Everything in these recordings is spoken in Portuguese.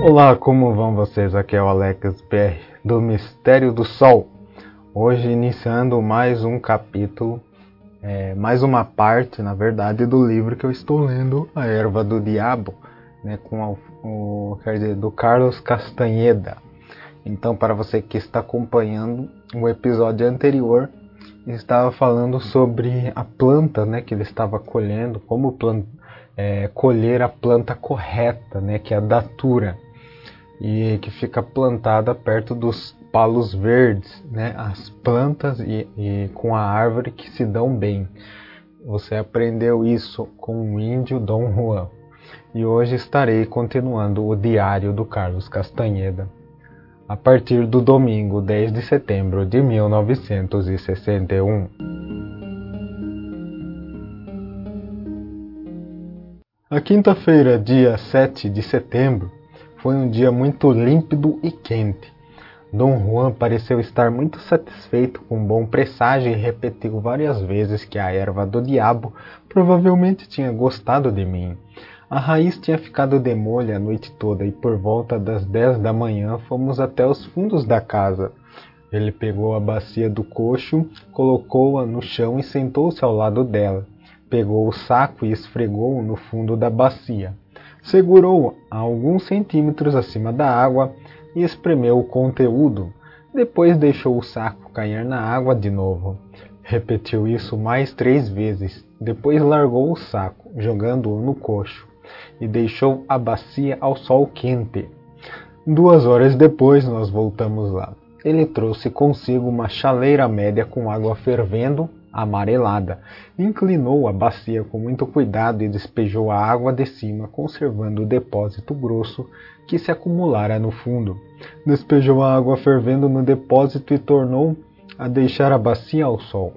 Olá, como vão vocês? Aqui é o Alex BR do Mistério do Sol. Hoje iniciando mais um capítulo, é, mais uma parte, na verdade, do livro que eu estou lendo, A Erva do Diabo, né, com o, quer dizer, do Carlos Castanheda. Então, para você que está acompanhando o episódio anterior, estava falando sobre a planta, né, que ele estava colhendo, como é, colher a planta correta, né, que é a datura e que fica plantada perto dos palos verdes, né? As plantas e, e, com a árvore que se dão bem. Você aprendeu isso com o índio Dom Juan. E hoje estarei continuando o diário do Carlos Castanheda. A partir do domingo 10 de setembro de 1961. A quinta-feira, dia 7 de setembro, foi um dia muito límpido e quente. Dom Juan pareceu estar muito satisfeito com um bom presságio e repetiu várias vezes que a erva do diabo provavelmente tinha gostado de mim. A raiz tinha ficado de molho a noite toda e por volta das dez da manhã fomos até os fundos da casa. Ele pegou a bacia do coxo, colocou-a no chão e sentou-se ao lado dela. Pegou o saco e esfregou-o no fundo da bacia. Segurou alguns centímetros acima da água e espremeu o conteúdo. Depois deixou o saco cair na água de novo. Repetiu isso mais três vezes. Depois largou o saco, jogando-o no coxo, e deixou a bacia ao sol quente. Duas horas depois nós voltamos lá. Ele trouxe consigo uma chaleira média com água fervendo amarelada. Inclinou a bacia com muito cuidado e despejou a água de cima, conservando o depósito grosso que se acumulara no fundo. Despejou a água fervendo no depósito e tornou a deixar a bacia ao sol.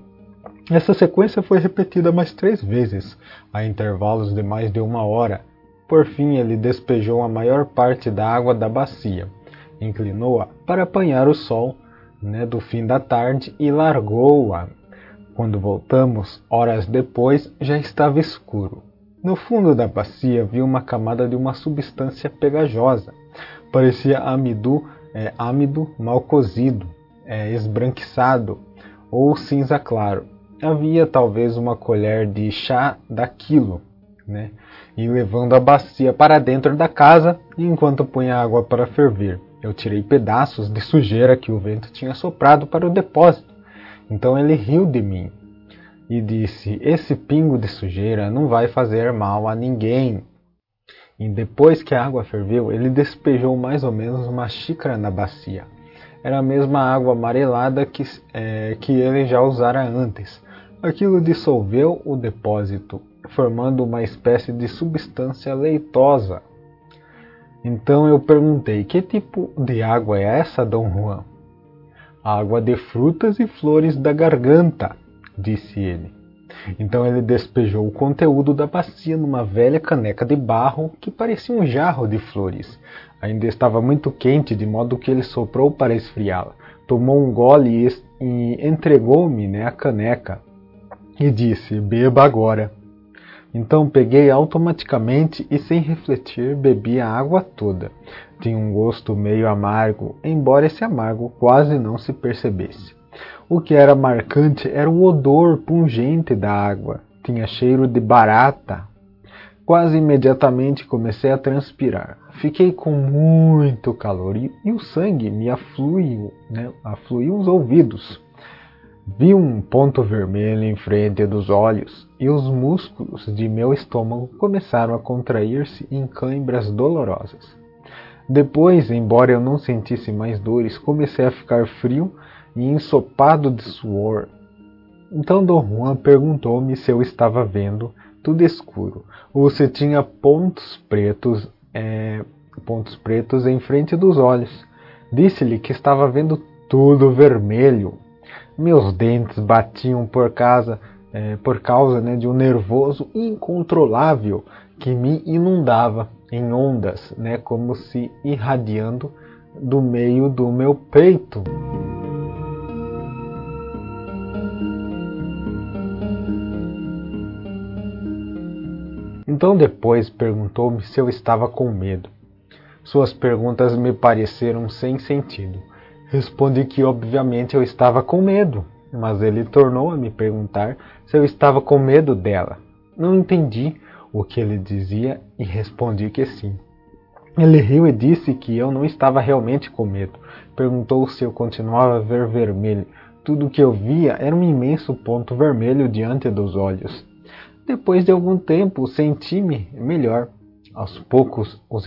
Essa sequência foi repetida mais três vezes, a intervalos de mais de uma hora. Por fim, ele despejou a maior parte da água da bacia, inclinou-a para apanhar o sol né, do fim da tarde e largou-a quando voltamos, horas depois, já estava escuro. No fundo da bacia vi uma camada de uma substância pegajosa. Parecia amido, é, ámido mal cozido, é, esbranquiçado ou cinza claro. Havia talvez uma colher de chá daquilo, né? E levando a bacia para dentro da casa, enquanto punha água para ferver, eu tirei pedaços de sujeira que o vento tinha soprado para o depósito então ele riu de mim e disse: Esse pingo de sujeira não vai fazer mal a ninguém. E depois que a água ferveu, ele despejou mais ou menos uma xícara na bacia. Era a mesma água amarelada que, é, que ele já usara antes. Aquilo dissolveu o depósito, formando uma espécie de substância leitosa. Então eu perguntei: Que tipo de água é essa, Dom Juan? Água de frutas e flores da garganta, disse ele. Então ele despejou o conteúdo da bacia numa velha caneca de barro que parecia um jarro de flores. Ainda estava muito quente, de modo que ele soprou para esfriá-la. Tomou um gole e entregou-me né, a caneca e disse: Beba agora. Então peguei automaticamente e, sem refletir, bebi a água toda. Tinha um gosto meio amargo, embora esse amargo quase não se percebesse. O que era marcante era o odor pungente da água. Tinha cheiro de barata. Quase imediatamente comecei a transpirar. Fiquei com muito calor e, e o sangue me afluiu, né, afluiu os ouvidos. Vi um ponto vermelho em frente dos olhos e os músculos de meu estômago começaram a contrair-se em câimbras dolorosas. Depois, embora eu não sentisse mais dores, comecei a ficar frio e ensopado de suor. Então Dom Juan perguntou-me se eu estava vendo tudo escuro ou se tinha pontos pretos, é, pontos pretos em frente dos olhos. Disse-lhe que estava vendo tudo vermelho meus dentes batiam por causa, é, por causa né, de um nervoso incontrolável que me inundava em ondas, né, como se irradiando do meio do meu peito. Então depois perguntou-me se eu estava com medo. Suas perguntas me pareceram sem sentido. Respondi que obviamente eu estava com medo, mas ele tornou a me perguntar se eu estava com medo dela. Não entendi o que ele dizia e respondi que sim. Ele riu e disse que eu não estava realmente com medo. Perguntou se eu continuava a ver vermelho. Tudo o que eu via era um imenso ponto vermelho diante dos olhos. Depois de algum tempo, senti-me melhor. Aos poucos, os,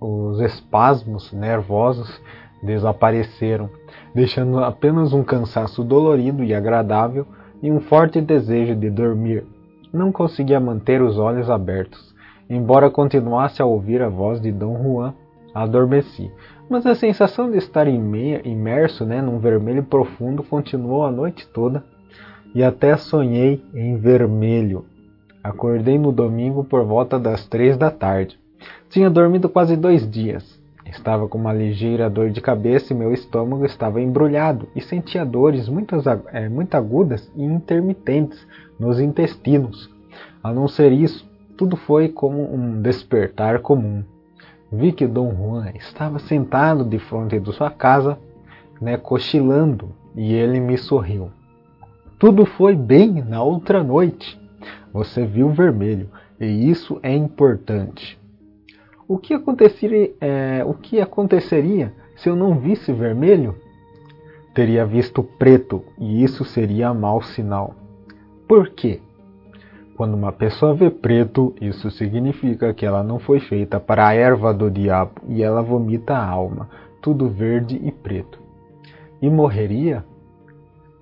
os espasmos nervosos desapareceram, deixando apenas um cansaço dolorido e agradável e um forte desejo de dormir. Não conseguia manter os olhos abertos. Embora continuasse a ouvir a voz de Dom Juan, adormeci. Mas a sensação de estar imerso né, num vermelho profundo continuou a noite toda e até sonhei em vermelho. Acordei no domingo por volta das três da tarde. Tinha dormido quase dois dias. Estava com uma ligeira dor de cabeça e meu estômago estava embrulhado e sentia dores muito, é, muito agudas e intermitentes nos intestinos. A não ser isso, tudo foi como um despertar comum. Vi que Dom Juan estava sentado de frente de sua casa, né, cochilando, e ele me sorriu. Tudo foi bem na outra noite. Você viu vermelho, e isso é importante. O que aconteceria, é, o que aconteceria se eu não visse vermelho? Teria visto preto e isso seria mau sinal. Por quê? Quando uma pessoa vê preto, isso significa que ela não foi feita para a erva do diabo e ela vomita a alma, tudo verde e preto. E morreria?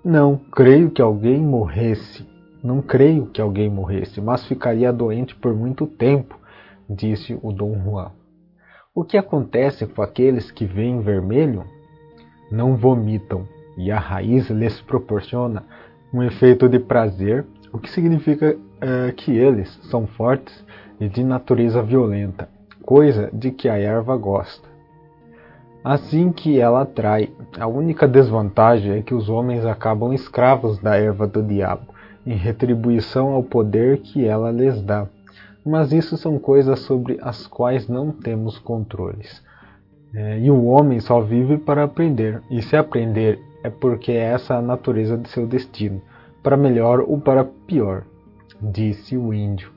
Não, creio que alguém morresse. Não creio que alguém morresse, mas ficaria doente por muito tempo disse o Dom Juan. O que acontece com aqueles que veem vermelho? Não vomitam, e a raiz lhes proporciona um efeito de prazer, o que significa é, que eles são fortes e de natureza violenta, coisa de que a erva gosta. Assim que ela atrai, a única desvantagem é que os homens acabam escravos da erva do diabo, em retribuição ao poder que ela lhes dá mas isso são coisas sobre as quais não temos controles. É, e o homem só vive para aprender, e se aprender é porque é essa a natureza de seu destino, para melhor ou para pior, disse o índio.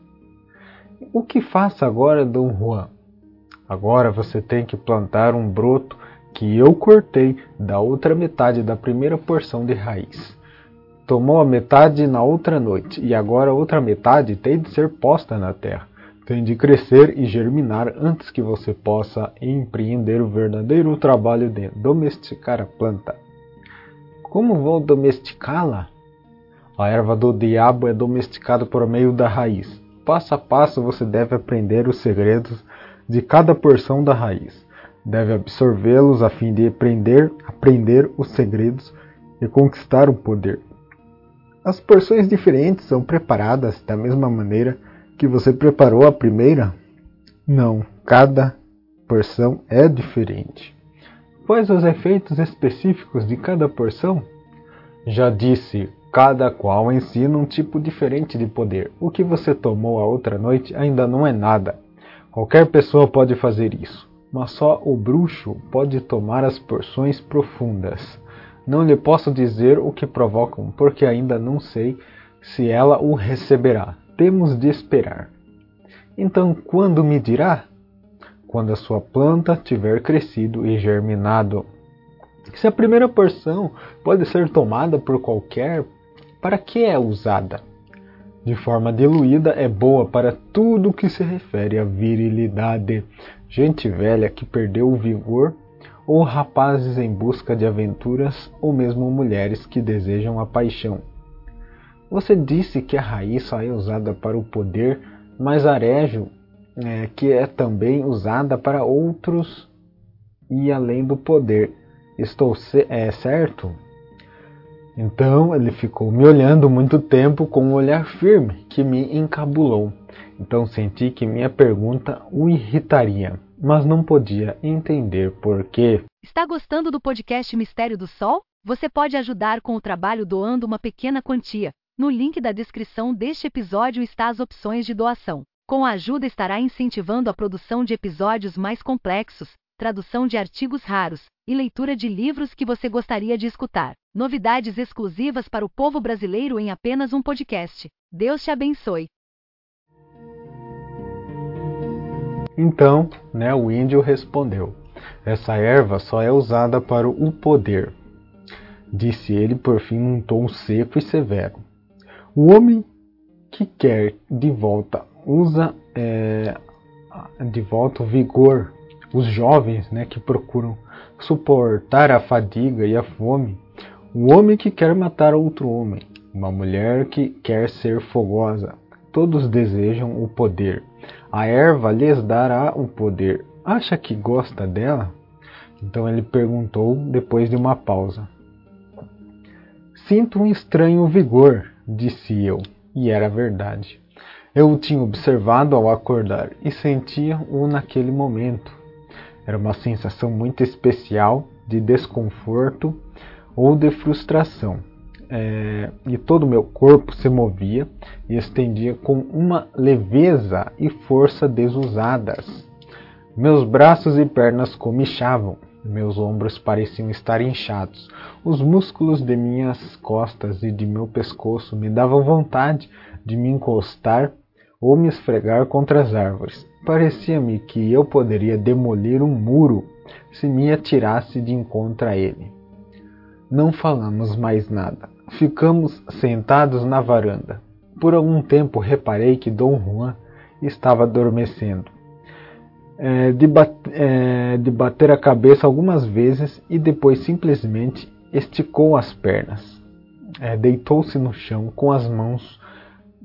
O que faça agora, Dom Juan? Agora você tem que plantar um broto que eu cortei da outra metade da primeira porção de raiz. Tomou a metade na outra noite, e agora a outra metade tem de ser posta na terra. Tem de crescer e germinar antes que você possa empreender o verdadeiro trabalho de domesticar a planta. Como vou domesticá-la? A erva do diabo é domesticada por meio da raiz. Passo a passo você deve aprender os segredos de cada porção da raiz. Deve absorvê-los a fim de aprender, aprender os segredos e conquistar o poder. As porções diferentes são preparadas da mesma maneira que você preparou a primeira? Não, cada porção é diferente. Quais os efeitos específicos de cada porção? Já disse, cada qual ensina um tipo diferente de poder. O que você tomou a outra noite ainda não é nada. Qualquer pessoa pode fazer isso, mas só o bruxo pode tomar as porções profundas. Não lhe posso dizer o que provocam, porque ainda não sei se ela o receberá. Temos de esperar. Então, quando me dirá? Quando a sua planta tiver crescido e germinado. Se a primeira porção pode ser tomada por qualquer, para que é usada? De forma diluída, é boa para tudo que se refere à virilidade, gente velha que perdeu o vigor ou rapazes em busca de aventuras, ou mesmo mulheres que desejam a paixão. Você disse que a raiz só é usada para o poder, mas arejo, é, que é também usada para outros e além do poder. Estou é, certo? Então ele ficou me olhando muito tempo com um olhar firme que me encabulou. Então senti que minha pergunta o irritaria mas não podia entender por quê. Está gostando do podcast Mistério do Sol? Você pode ajudar com o trabalho doando uma pequena quantia. No link da descrição deste episódio está as opções de doação. Com a ajuda estará incentivando a produção de episódios mais complexos, tradução de artigos raros e leitura de livros que você gostaria de escutar. Novidades exclusivas para o povo brasileiro em apenas um podcast. Deus te abençoe. Então, né, o índio respondeu: Essa erva só é usada para o poder. Disse ele por fim num tom seco e severo. O homem que quer de volta usa é, de volta o vigor. Os jovens né, que procuram suportar a fadiga e a fome. O homem que quer matar outro homem. Uma mulher que quer ser fogosa. Todos desejam o poder. A erva lhes dará o poder. Acha que gosta dela? Então ele perguntou depois de uma pausa. Sinto um estranho vigor, disse eu, e era verdade. Eu o tinha observado ao acordar e sentia-o naquele momento. Era uma sensação muito especial de desconforto ou de frustração é, e todo o meu corpo se movia e estendia com uma leveza e força desusadas. Meus braços e pernas comichavam, meus ombros pareciam estar inchados, os músculos de minhas costas e de meu pescoço me davam vontade de me encostar ou me esfregar contra as árvores. Parecia-me que eu poderia demolir um muro se me atirasse de encontro a ele. Não falamos mais nada. Ficamos sentados na varanda. Por algum tempo reparei que Dom Juan estava adormecendo. É, de, bat é, de bater a cabeça algumas vezes e depois simplesmente esticou as pernas. É, Deitou-se no chão com as mãos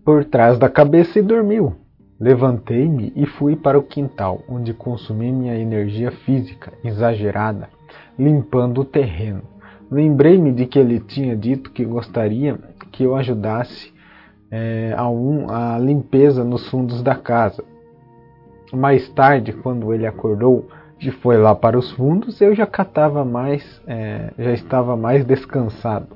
por trás da cabeça e dormiu. Levantei-me e fui para o quintal, onde consumi minha energia física exagerada, limpando o terreno. Lembrei-me de que ele tinha dito que gostaria que eu ajudasse é, a, um, a limpeza nos fundos da casa. Mais tarde, quando ele acordou e foi lá para os fundos, eu já catava mais, é, já estava mais descansado.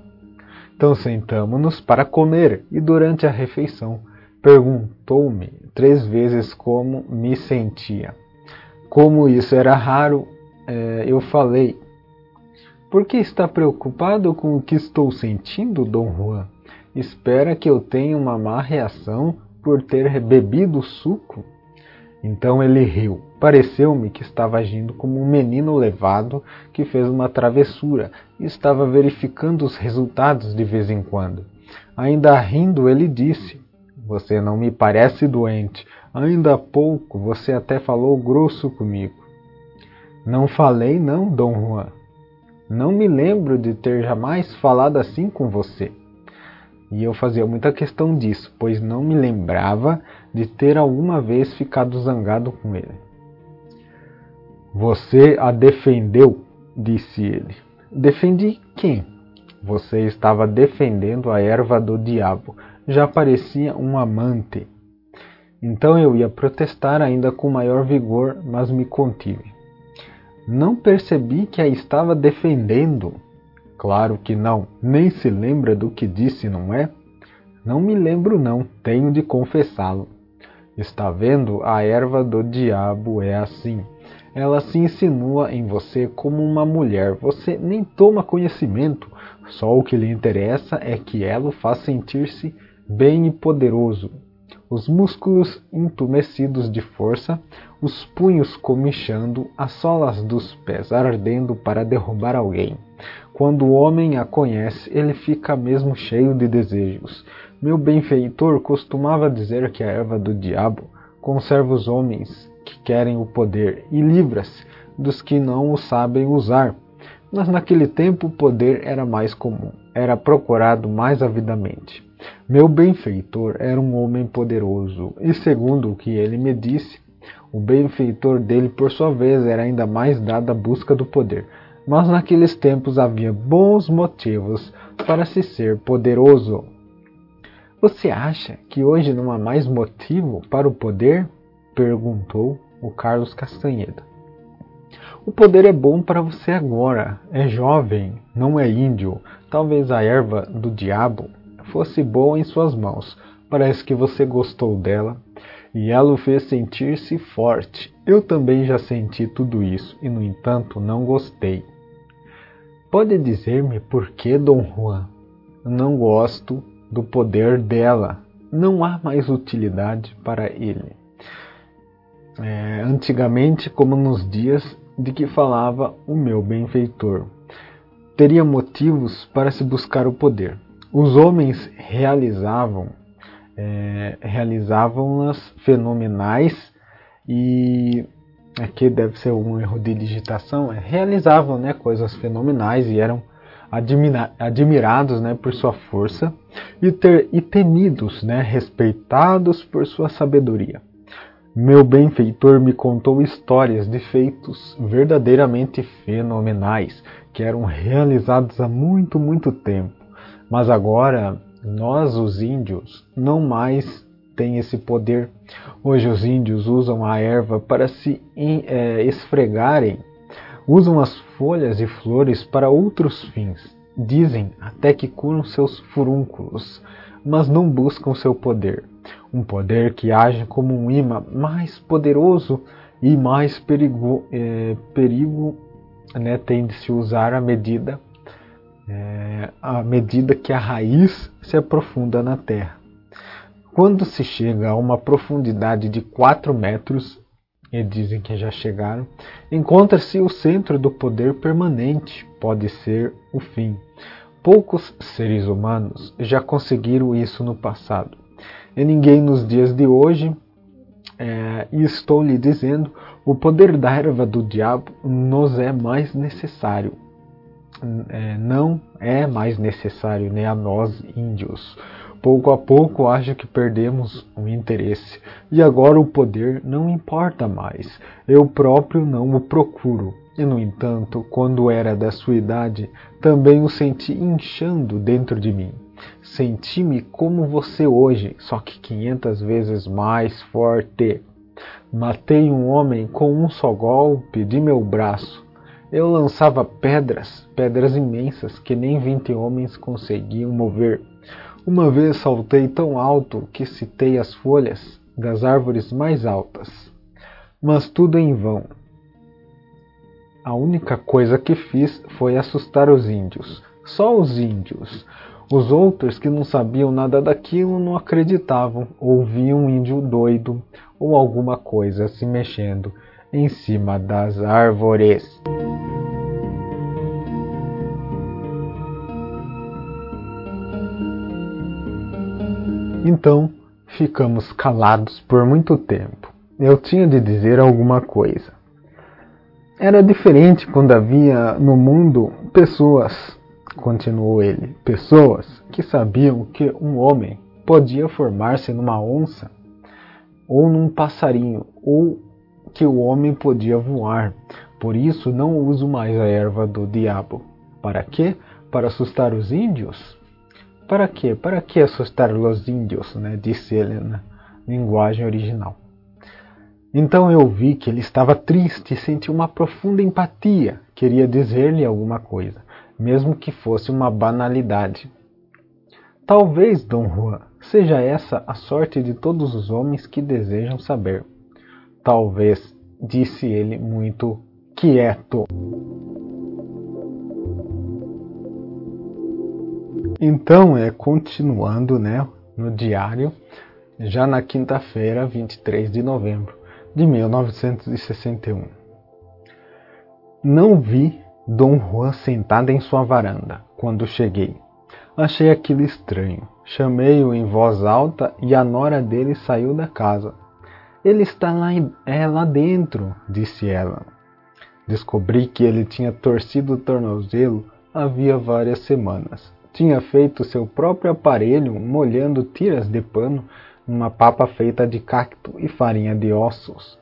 Então sentamos-nos para comer e durante a refeição perguntou-me três vezes como me sentia. Como isso era raro, é, eu falei por que está preocupado com o que estou sentindo, Dom Juan? Espera que eu tenha uma má reação por ter bebido suco? Então ele riu. Pareceu-me que estava agindo como um menino levado que fez uma travessura e estava verificando os resultados de vez em quando. Ainda rindo, ele disse: Você não me parece doente. Ainda há pouco você até falou grosso comigo. Não falei, não, Dom Juan. Não me lembro de ter jamais falado assim com você. E eu fazia muita questão disso, pois não me lembrava de ter alguma vez ficado zangado com ele. Você a defendeu, disse ele. Defendi quem? Você estava defendendo a erva do diabo. Já parecia um amante. Então eu ia protestar ainda com maior vigor, mas me contive. Não percebi que a estava defendendo. Claro que não, nem se lembra do que disse, não é? Não me lembro, não, tenho de confessá-lo. Está vendo? A erva do diabo é assim. Ela se insinua em você como uma mulher. Você nem toma conhecimento. Só o que lhe interessa é que ela o faz sentir-se bem e poderoso, os músculos entumecidos de força, os punhos comichando, as solas dos pés ardendo para derrubar alguém. Quando o homem a conhece, ele fica mesmo cheio de desejos. Meu benfeitor costumava dizer que a erva do diabo conserva os homens que querem o poder e livra-se dos que não o sabem usar. Mas naquele tempo o poder era mais comum, era procurado mais avidamente. Meu benfeitor era um homem poderoso, e segundo o que ele me disse, o benfeitor dele, por sua vez, era ainda mais dado à busca do poder. Mas naqueles tempos havia bons motivos para se ser poderoso. Você acha que hoje não há mais motivo para o poder? perguntou o Carlos Castanheda. O poder é bom para você agora. É jovem, não é índio. Talvez a erva do diabo fosse boa em suas mãos. Parece que você gostou dela. e ela o fez sentir-se forte. Eu também já senti tudo isso e, no entanto, não gostei. Pode dizer-me por que, Dom Juan? Não gosto do poder dela. Não há mais utilidade para ele. É, antigamente, como nos dias de que falava o meu benfeitor, teria motivos para se buscar o poder. Os homens realizavam é, realizavam-nas fenomenais e aqui deve ser um erro de digitação, é, realizavam né, coisas fenomenais e eram admira admirados né, por sua força e, ter, e temidos, né, respeitados por sua sabedoria. Meu benfeitor me contou histórias de feitos verdadeiramente fenomenais que eram realizados há muito, muito tempo, mas agora nós, os índios, não mais tem esse poder. Hoje os índios usam a erva para se é, esfregarem, usam as folhas e flores para outros fins. Dizem até que curam seus furúnculos, mas não buscam seu poder. Um poder que age como um imã mais poderoso e mais perigo, é, perigo né, tem de se usar à medida é, à medida que a raiz se aprofunda na terra. Quando se chega a uma profundidade de 4 metros, e dizem que já chegaram, encontra-se o centro do poder permanente, pode ser o fim. Poucos seres humanos já conseguiram isso no passado. E ninguém nos dias de hoje, é, e estou lhe dizendo, o poder da erva do diabo nos é mais necessário é, não é mais necessário nem a nós índios. Pouco a pouco acho que perdemos o interesse e agora o poder não importa mais. Eu próprio não o procuro. E no entanto, quando era da sua idade, também o senti inchando dentro de mim. Senti-me como você hoje, só que 500 vezes mais forte. Matei um homem com um só golpe de meu braço eu lançava pedras, pedras imensas que nem vinte homens conseguiam mover. Uma vez saltei tão alto que citei as folhas das árvores mais altas. Mas tudo em vão. A única coisa que fiz foi assustar os índios. Só os índios. Os outros que não sabiam nada daquilo não acreditavam, ouviam um índio doido ou alguma coisa se mexendo em cima das árvores. Então ficamos calados por muito tempo. Eu tinha de dizer alguma coisa. Era diferente quando havia no mundo pessoas, continuou ele, pessoas que sabiam que um homem podia formar-se numa onça ou num passarinho ou que o homem podia voar. Por isso não uso mais a erva do diabo. Para quê? Para assustar os índios? Para quê? Para que assustar os índios? Né? Disse ele na linguagem original. Então eu vi que ele estava triste e senti uma profunda empatia. Queria dizer-lhe alguma coisa, mesmo que fosse uma banalidade. Talvez, Dom Juan, seja essa a sorte de todos os homens que desejam saber. Talvez, disse ele muito quieto. Então, é continuando, né, no diário, já na quinta-feira, 23 de novembro de 1961. Não vi Dom Juan sentado em sua varanda quando cheguei. Achei aquilo estranho. Chamei-o em voz alta e a nora dele saiu da casa. Ele está lá, é, lá dentro, disse ela. Descobri que ele tinha torcido o tornozelo havia várias semanas. Tinha feito seu próprio aparelho molhando tiras de pano numa papa feita de cacto e farinha de ossos.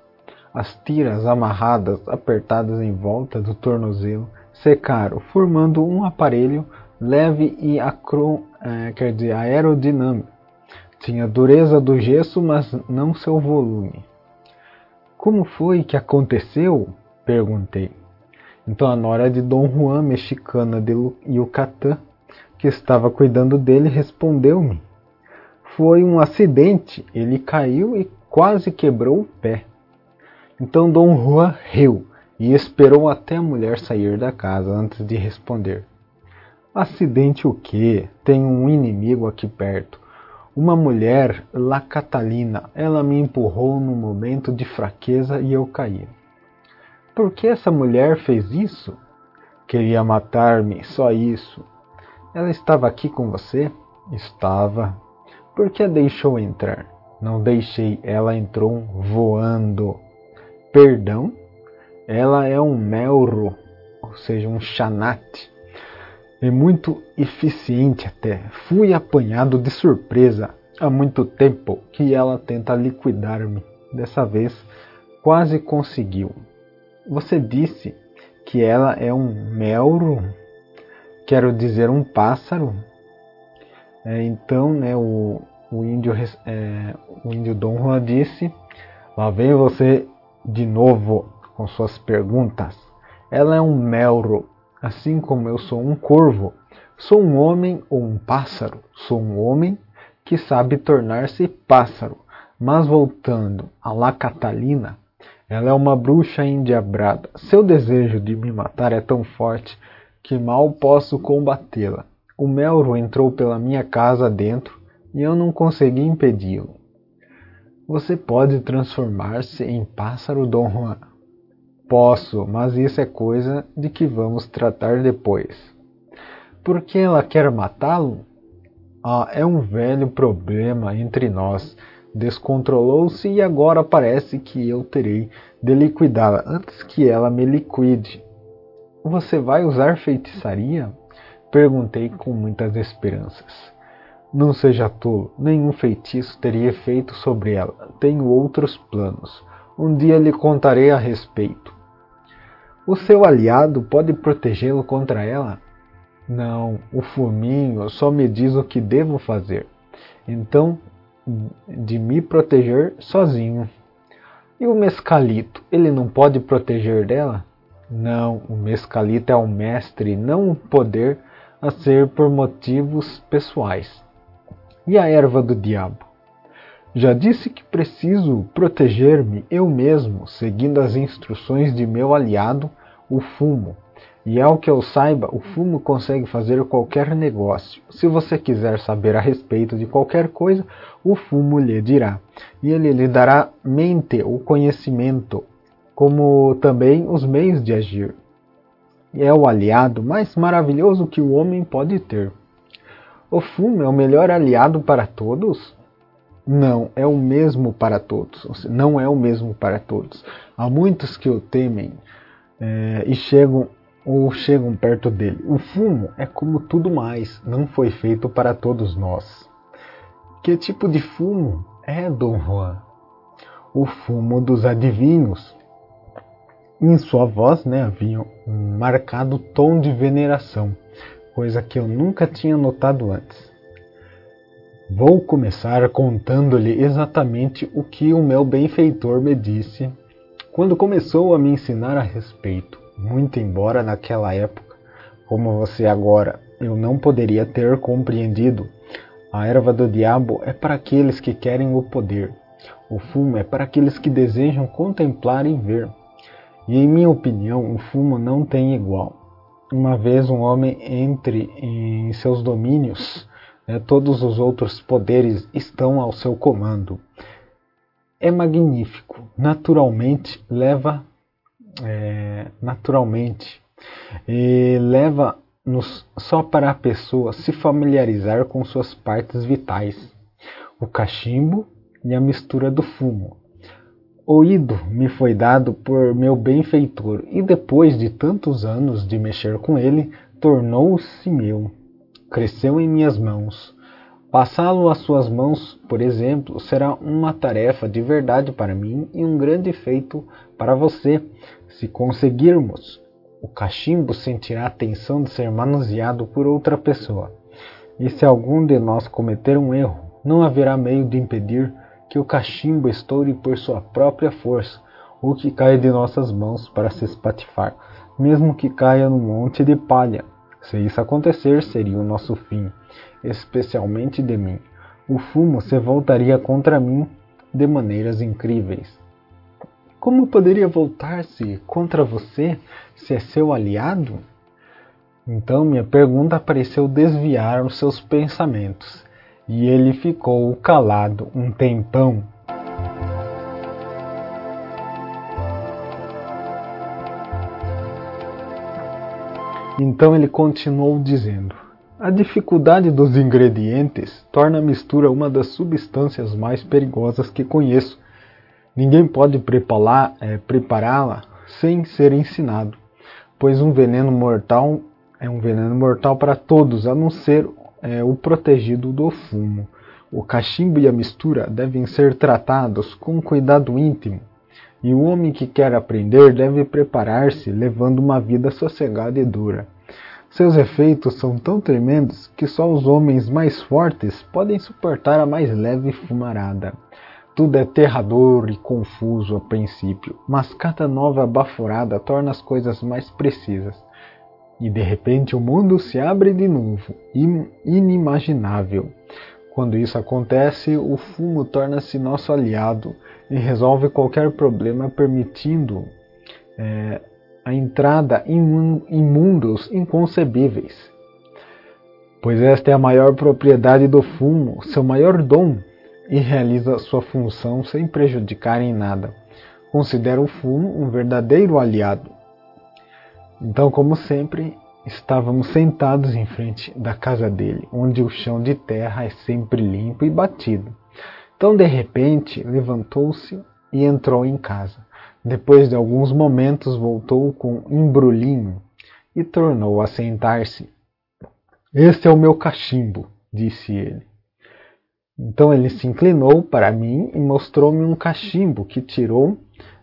As tiras amarradas, apertadas em volta do tornozelo, secaram, formando um aparelho leve e acro, é, quer dizer, aerodinâmico tinha dureza do gesso, mas não seu volume. Como foi que aconteceu? perguntei. Então a nora de Dom Juan, mexicana de Yucatán, que estava cuidando dele, respondeu-me. Foi um acidente. Ele caiu e quase quebrou o pé. Então Dom Juan riu e esperou até a mulher sair da casa antes de responder. Acidente o quê? Tem um inimigo aqui perto. Uma mulher, La Catalina, ela me empurrou num momento de fraqueza e eu caí. Por que essa mulher fez isso? Queria matar-me, só isso. Ela estava aqui com você? Estava. Por que a deixou entrar? Não deixei, ela entrou voando. Perdão? Ela é um melro, ou seja, um chanate e muito eficiente até. Fui apanhado de surpresa há muito tempo que ela tenta liquidar-me. Dessa vez quase conseguiu. Você disse que ela é um melro? Quero dizer um pássaro? É, então, né, o, o índio, é, o índio Dom Juan disse: Lá vem você de novo com suas perguntas. Ela é um melro assim como eu sou um corvo, sou um homem ou um pássaro, sou um homem que sabe tornar-se pássaro. Mas voltando a La Catalina, ela é uma bruxa endiabrada. Seu desejo de me matar é tão forte que mal posso combatê-la. O Melro entrou pela minha casa dentro e eu não consegui impedi-lo. Você pode transformar-se em pássaro, Dom Juan. Posso, mas isso é coisa de que vamos tratar depois. Por que ela quer matá-lo? Ah, é um velho problema entre nós. Descontrolou-se e agora parece que eu terei de liquidá-la antes que ela me liquide. Você vai usar feitiçaria? Perguntei com muitas esperanças. Não seja tolo, nenhum feitiço teria efeito sobre ela. Tenho outros planos. Um dia lhe contarei a respeito. O seu aliado pode protegê-lo contra ela? Não, o fuminho só me diz o que devo fazer. Então, de me proteger sozinho. E o mescalito, ele não pode proteger dela? Não, o mescalito é o mestre, não o poder a ser por motivos pessoais. E a erva do diabo? Já disse que preciso proteger-me eu mesmo, seguindo as instruções de meu aliado, o fumo. E ao que eu saiba, o fumo consegue fazer qualquer negócio. Se você quiser saber a respeito de qualquer coisa, o fumo lhe dirá. E ele lhe dará mente, o conhecimento, como também os meios de agir. É o aliado mais maravilhoso que o homem pode ter. O fumo é o melhor aliado para todos? Não, é o mesmo para todos. Não é o mesmo para todos. Há muitos que o temem é, e chegam ou chegam perto dele. O fumo é como tudo mais, não foi feito para todos nós. Que tipo de fumo é, Dom Juan? O fumo dos adivinhos. Em sua voz né, havia um marcado tom de veneração, coisa que eu nunca tinha notado antes. Vou começar contando-lhe exatamente o que o meu benfeitor me disse quando começou a me ensinar a respeito. Muito embora naquela época, como você agora, eu não poderia ter compreendido. A erva do diabo é para aqueles que querem o poder. O fumo é para aqueles que desejam contemplar e ver. E em minha opinião, o fumo não tem igual. Uma vez um homem entre em seus domínios, né, todos os outros poderes estão ao seu comando. É magnífico, naturalmente leva, é, naturalmente, e leva nos, só para a pessoa se familiarizar com suas partes vitais, o cachimbo e a mistura do fumo. Oído me foi dado por meu benfeitor, e depois de tantos anos de mexer com ele, tornou-se meu cresceu em minhas mãos. Passá-lo às suas mãos, por exemplo, será uma tarefa de verdade para mim e um grande feito para você. Se conseguirmos, o cachimbo sentirá a tensão de ser manuseado por outra pessoa. E se algum de nós cometer um erro, não haverá meio de impedir que o cachimbo estoure por sua própria força, ou que caia de nossas mãos para se espatifar, mesmo que caia num monte de palha se isso acontecer, seria o nosso fim, especialmente de mim. O fumo se voltaria contra mim de maneiras incríveis. Como poderia voltar-se contra você se é seu aliado? Então minha pergunta pareceu desviar os seus pensamentos, e ele ficou calado um tempão. Então ele continuou dizendo: A dificuldade dos ingredientes torna a mistura uma das substâncias mais perigosas que conheço. Ninguém pode é, prepará-la sem ser ensinado, pois um veneno mortal é um veneno mortal para todos, a não ser é, o protegido do fumo. O cachimbo e a mistura devem ser tratados com cuidado íntimo, e o homem que quer aprender deve preparar-se levando uma vida sossegada e dura. Seus efeitos são tão tremendos que só os homens mais fortes podem suportar a mais leve fumarada. Tudo é aterrador e confuso a princípio, mas cada nova baforada torna as coisas mais precisas. E de repente o mundo se abre de novo, inimaginável. Quando isso acontece, o fumo torna-se nosso aliado e resolve qualquer problema, permitindo é, a entrada em, mundos inconcebíveis. Pois esta é a maior propriedade do fumo, seu maior dom, e realiza sua função sem prejudicar em nada. Considero o fumo um verdadeiro aliado. Então, como sempre, estávamos sentados em frente da casa dele, onde o chão de terra é sempre limpo e batido. Então, de repente, levantou-se e entrou em casa. Depois de alguns momentos, voltou com embrulhinho e tornou a sentar-se. Este é o meu cachimbo, disse ele. Então ele se inclinou para mim e mostrou-me um cachimbo que tirou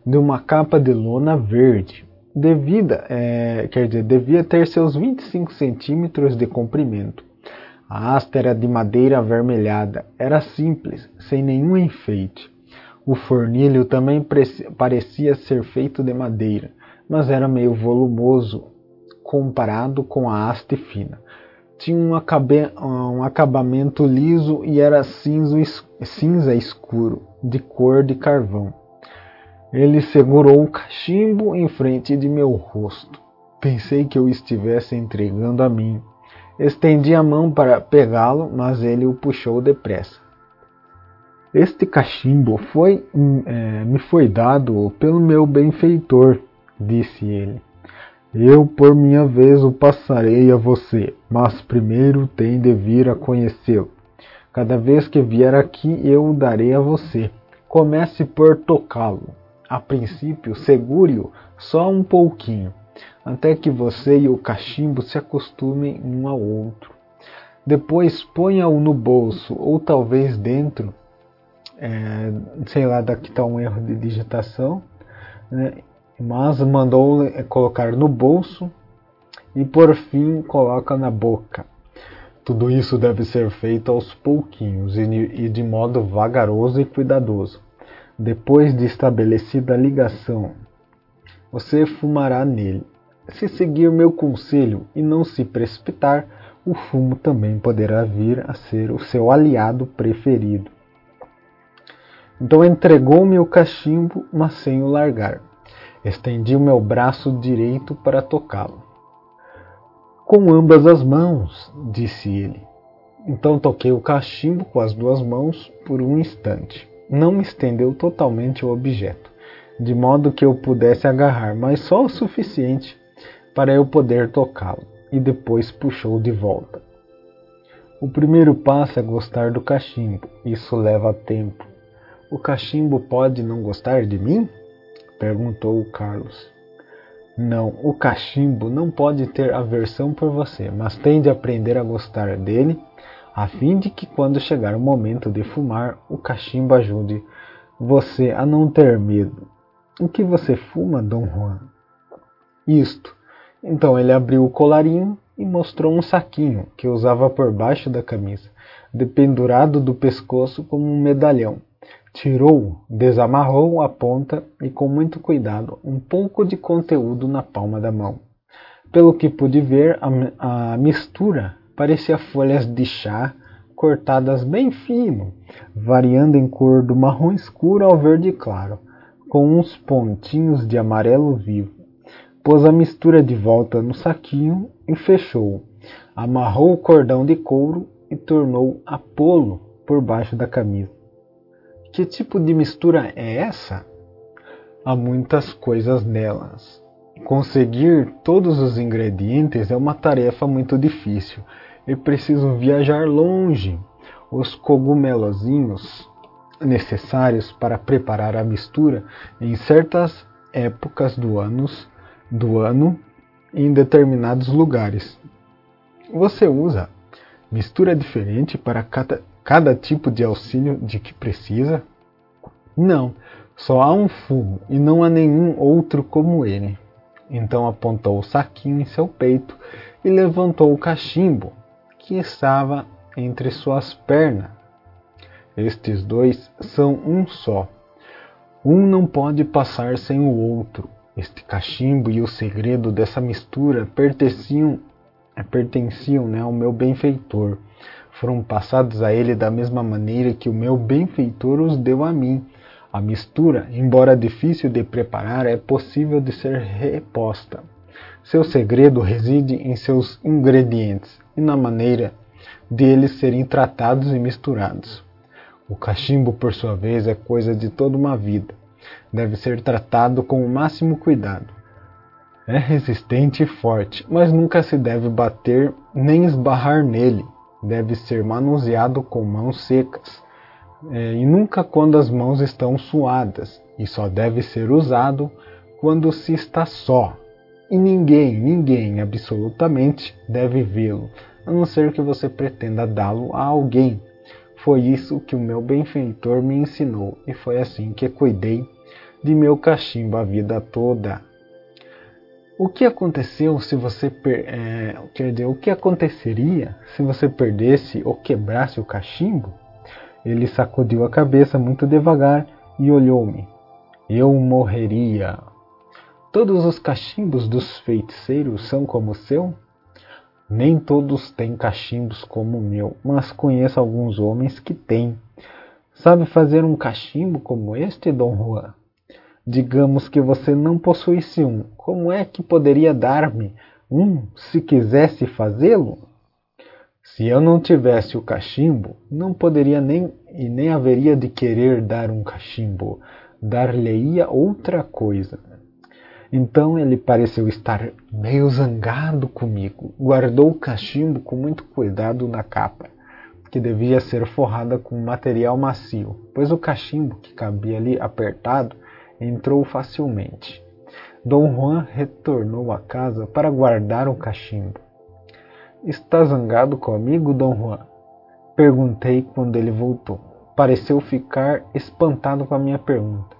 de uma capa de lona verde devida, é, quer dizer, devia ter seus 25 centímetros de comprimento. A haste era de madeira avermelhada, era simples, sem nenhum enfeite. O fornilho também parecia ser feito de madeira, mas era meio volumoso comparado com a haste fina. Tinha um, um acabamento liso e era cinza escuro, de cor de carvão. Ele segurou o cachimbo em frente de meu rosto. Pensei que eu estivesse entregando a mim. Estendi a mão para pegá-lo, mas ele o puxou depressa. Este cachimbo foi, é, me foi dado pelo meu benfeitor, disse ele. Eu, por minha vez, o passarei a você, mas primeiro tem de vir a conhecê-lo. Cada vez que vier aqui, eu o darei a você. Comece por tocá-lo a princípio, segure-o só um pouquinho, até que você e o cachimbo se acostumem um ao outro. Depois ponha-o no bolso ou talvez dentro, é, sei lá, daqui está um erro de digitação, né? mas mandou colocar no bolso e por fim coloca na boca. Tudo isso deve ser feito aos pouquinhos e de modo vagaroso e cuidadoso depois de estabelecida a ligação, você fumará nele. Se seguir meu conselho e não se precipitar, o fumo também poderá vir a ser o seu aliado preferido. Então entregou-me o cachimbo, mas sem o largar. Estendi o meu braço direito para tocá-lo. Com ambas as mãos, disse ele. Então toquei o cachimbo com as duas mãos por um instante não estendeu totalmente o objeto, de modo que eu pudesse agarrar, mas só o suficiente para eu poder tocá-lo, e depois puxou de volta. O primeiro passo é gostar do cachimbo, isso leva tempo. O cachimbo pode não gostar de mim? perguntou o Carlos. Não, o cachimbo não pode ter aversão por você, mas tem de aprender a gostar dele a fim de que quando chegar o momento de fumar, o cachimbo ajude você a não ter medo. O que você fuma, Dom Juan? Isto. Então ele abriu o colarinho e mostrou um saquinho que usava por baixo da camisa, dependurado do pescoço como um medalhão. Tirou, desamarrou a ponta e, com muito cuidado, um pouco de conteúdo na palma da mão. Pelo que pude ver, a, a mistura parecia folhas de chá cortadas bem fino, variando em cor do marrom escuro ao verde claro, com uns pontinhos de amarelo vivo. Pôs a mistura de volta no saquinho e fechou. Amarrou o cordão de couro e tornou a pô-lo por baixo da camisa. Que tipo de mistura é essa? Há muitas coisas nelas. Conseguir todos os ingredientes é uma tarefa muito difícil e preciso viajar longe. Os cogumelozinhos necessários para preparar a mistura em certas épocas do, anos, do ano em determinados lugares. Você usa mistura diferente para cada, cada tipo de auxílio de que precisa? Não, só há um fumo e não há nenhum outro como ele. Então apontou o saquinho em seu peito e levantou o cachimbo que estava entre suas pernas. Estes dois são um só. Um não pode passar sem o outro. Este cachimbo e o segredo dessa mistura pertenciam, pertenciam né, ao meu benfeitor. Foram passados a ele da mesma maneira que o meu benfeitor os deu a mim. A mistura, embora difícil de preparar, é possível de ser reposta. Seu segredo reside em seus ingredientes e na maneira de eles serem tratados e misturados. O cachimbo, por sua vez, é coisa de toda uma vida. Deve ser tratado com o máximo cuidado. É resistente e forte, mas nunca se deve bater nem esbarrar nele. Deve ser manuseado com mãos secas é, e nunca quando as mãos estão suadas, e só deve ser usado quando se está só. E ninguém, ninguém absolutamente deve vê-lo, a não ser que você pretenda dá-lo a alguém. Foi isso que o meu benfeitor me ensinou, e foi assim que cuidei de meu cachimbo a vida toda. O que aconteceu se você per... é, quer dizer, o que aconteceria se você perdesse ou quebrasse o cachimbo? Ele sacudiu a cabeça muito devagar e olhou-me. Eu morreria. Todos os cachimbos dos feiticeiros são como o seu? Nem todos têm cachimbos como o meu, mas conheço alguns homens que têm. Sabe fazer um cachimbo como este, Dom Juan? Digamos que você não possuísse um. Como é que poderia dar-me um se quisesse fazê-lo? Se eu não tivesse o cachimbo, não poderia nem e nem haveria de querer dar um cachimbo, dar-lhe-ia outra coisa. Então ele pareceu estar meio zangado comigo. Guardou o cachimbo com muito cuidado na capa, que devia ser forrada com material macio, pois o cachimbo que cabia ali apertado entrou facilmente. Dom Juan retornou à casa para guardar o cachimbo. Está zangado comigo, Dom Juan? Perguntei quando ele voltou. Pareceu ficar espantado com a minha pergunta.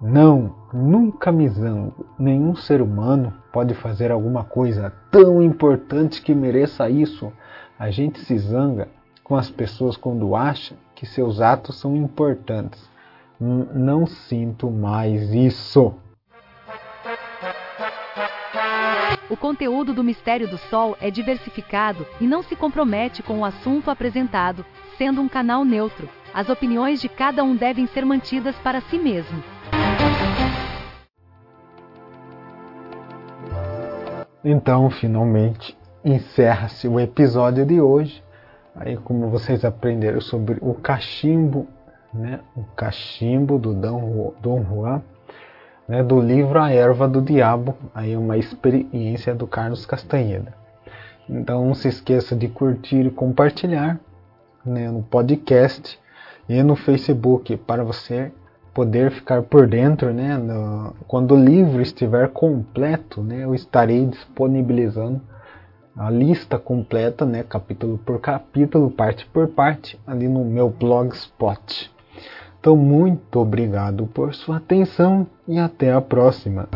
Não, nunca me zango. Nenhum ser humano pode fazer alguma coisa tão importante que mereça isso. A gente se zanga com as pessoas quando acha que seus atos são importantes. Não sinto mais isso. O conteúdo do Mistério do Sol é diversificado e não se compromete com o assunto apresentado, sendo um canal neutro. As opiniões de cada um devem ser mantidas para si mesmo. Então, finalmente, encerra-se o episódio de hoje. Aí, como vocês aprenderam sobre o cachimbo, né? O cachimbo do Dom Juan né, do livro A Erva do Diabo, aí uma experiência do Carlos Castanheda. Então não se esqueça de curtir e compartilhar né, no podcast e no Facebook para você poder ficar por dentro, né, no, quando o livro estiver completo, né, eu estarei disponibilizando a lista completa, né, capítulo por capítulo, parte por parte, ali no meu blogspot. Então, muito obrigado por sua atenção e até a próxima.